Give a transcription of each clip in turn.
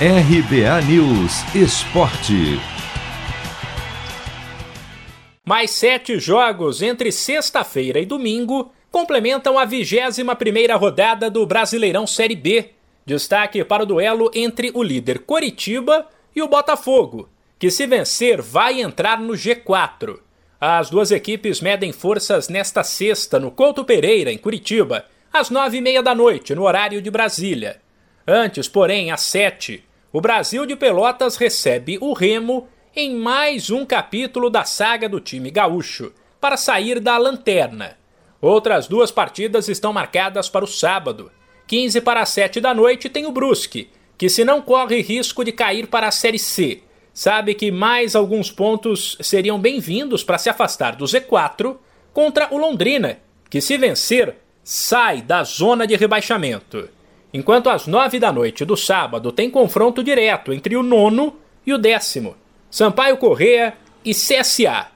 RBA News Esporte. Mais sete jogos entre sexta-feira e domingo complementam a 21ª rodada do Brasileirão Série B. Destaque para o duelo entre o líder Coritiba e o Botafogo, que se vencer vai entrar no G4. As duas equipes medem forças nesta sexta no Couto Pereira, em Curitiba, às nove e meia da noite, no horário de Brasília. Antes, porém, às sete, o Brasil de Pelotas recebe o Remo em mais um capítulo da saga do time gaúcho, para sair da lanterna. Outras duas partidas estão marcadas para o sábado. 15 para as 7 da noite tem o Brusque, que se não corre risco de cair para a Série C, sabe que mais alguns pontos seriam bem-vindos para se afastar do Z4 contra o Londrina, que se vencer, sai da zona de rebaixamento. Enquanto às 9 da noite do sábado tem confronto direto entre o nono e o décimo. Sampaio Correa e CSA.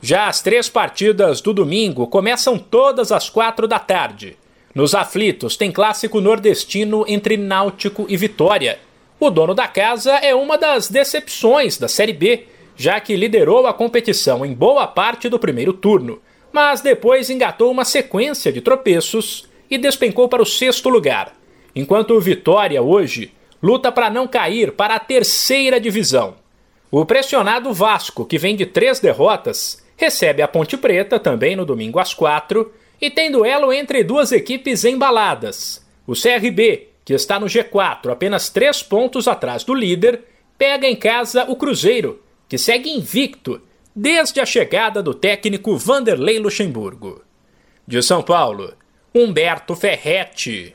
Já as três partidas do domingo começam todas às quatro da tarde. Nos aflitos tem clássico nordestino entre Náutico e Vitória. O dono da casa é uma das decepções da Série B, já que liderou a competição em boa parte do primeiro turno, mas depois engatou uma sequência de tropeços e despencou para o sexto lugar. Enquanto o Vitória hoje luta para não cair para a terceira divisão. O pressionado Vasco, que vem de três derrotas, recebe a Ponte Preta também no domingo às quatro e tem duelo entre duas equipes embaladas. O CRB, que está no G4, apenas três pontos atrás do líder, pega em casa o Cruzeiro, que segue invicto desde a chegada do técnico Vanderlei Luxemburgo. De São Paulo, Humberto Ferretti.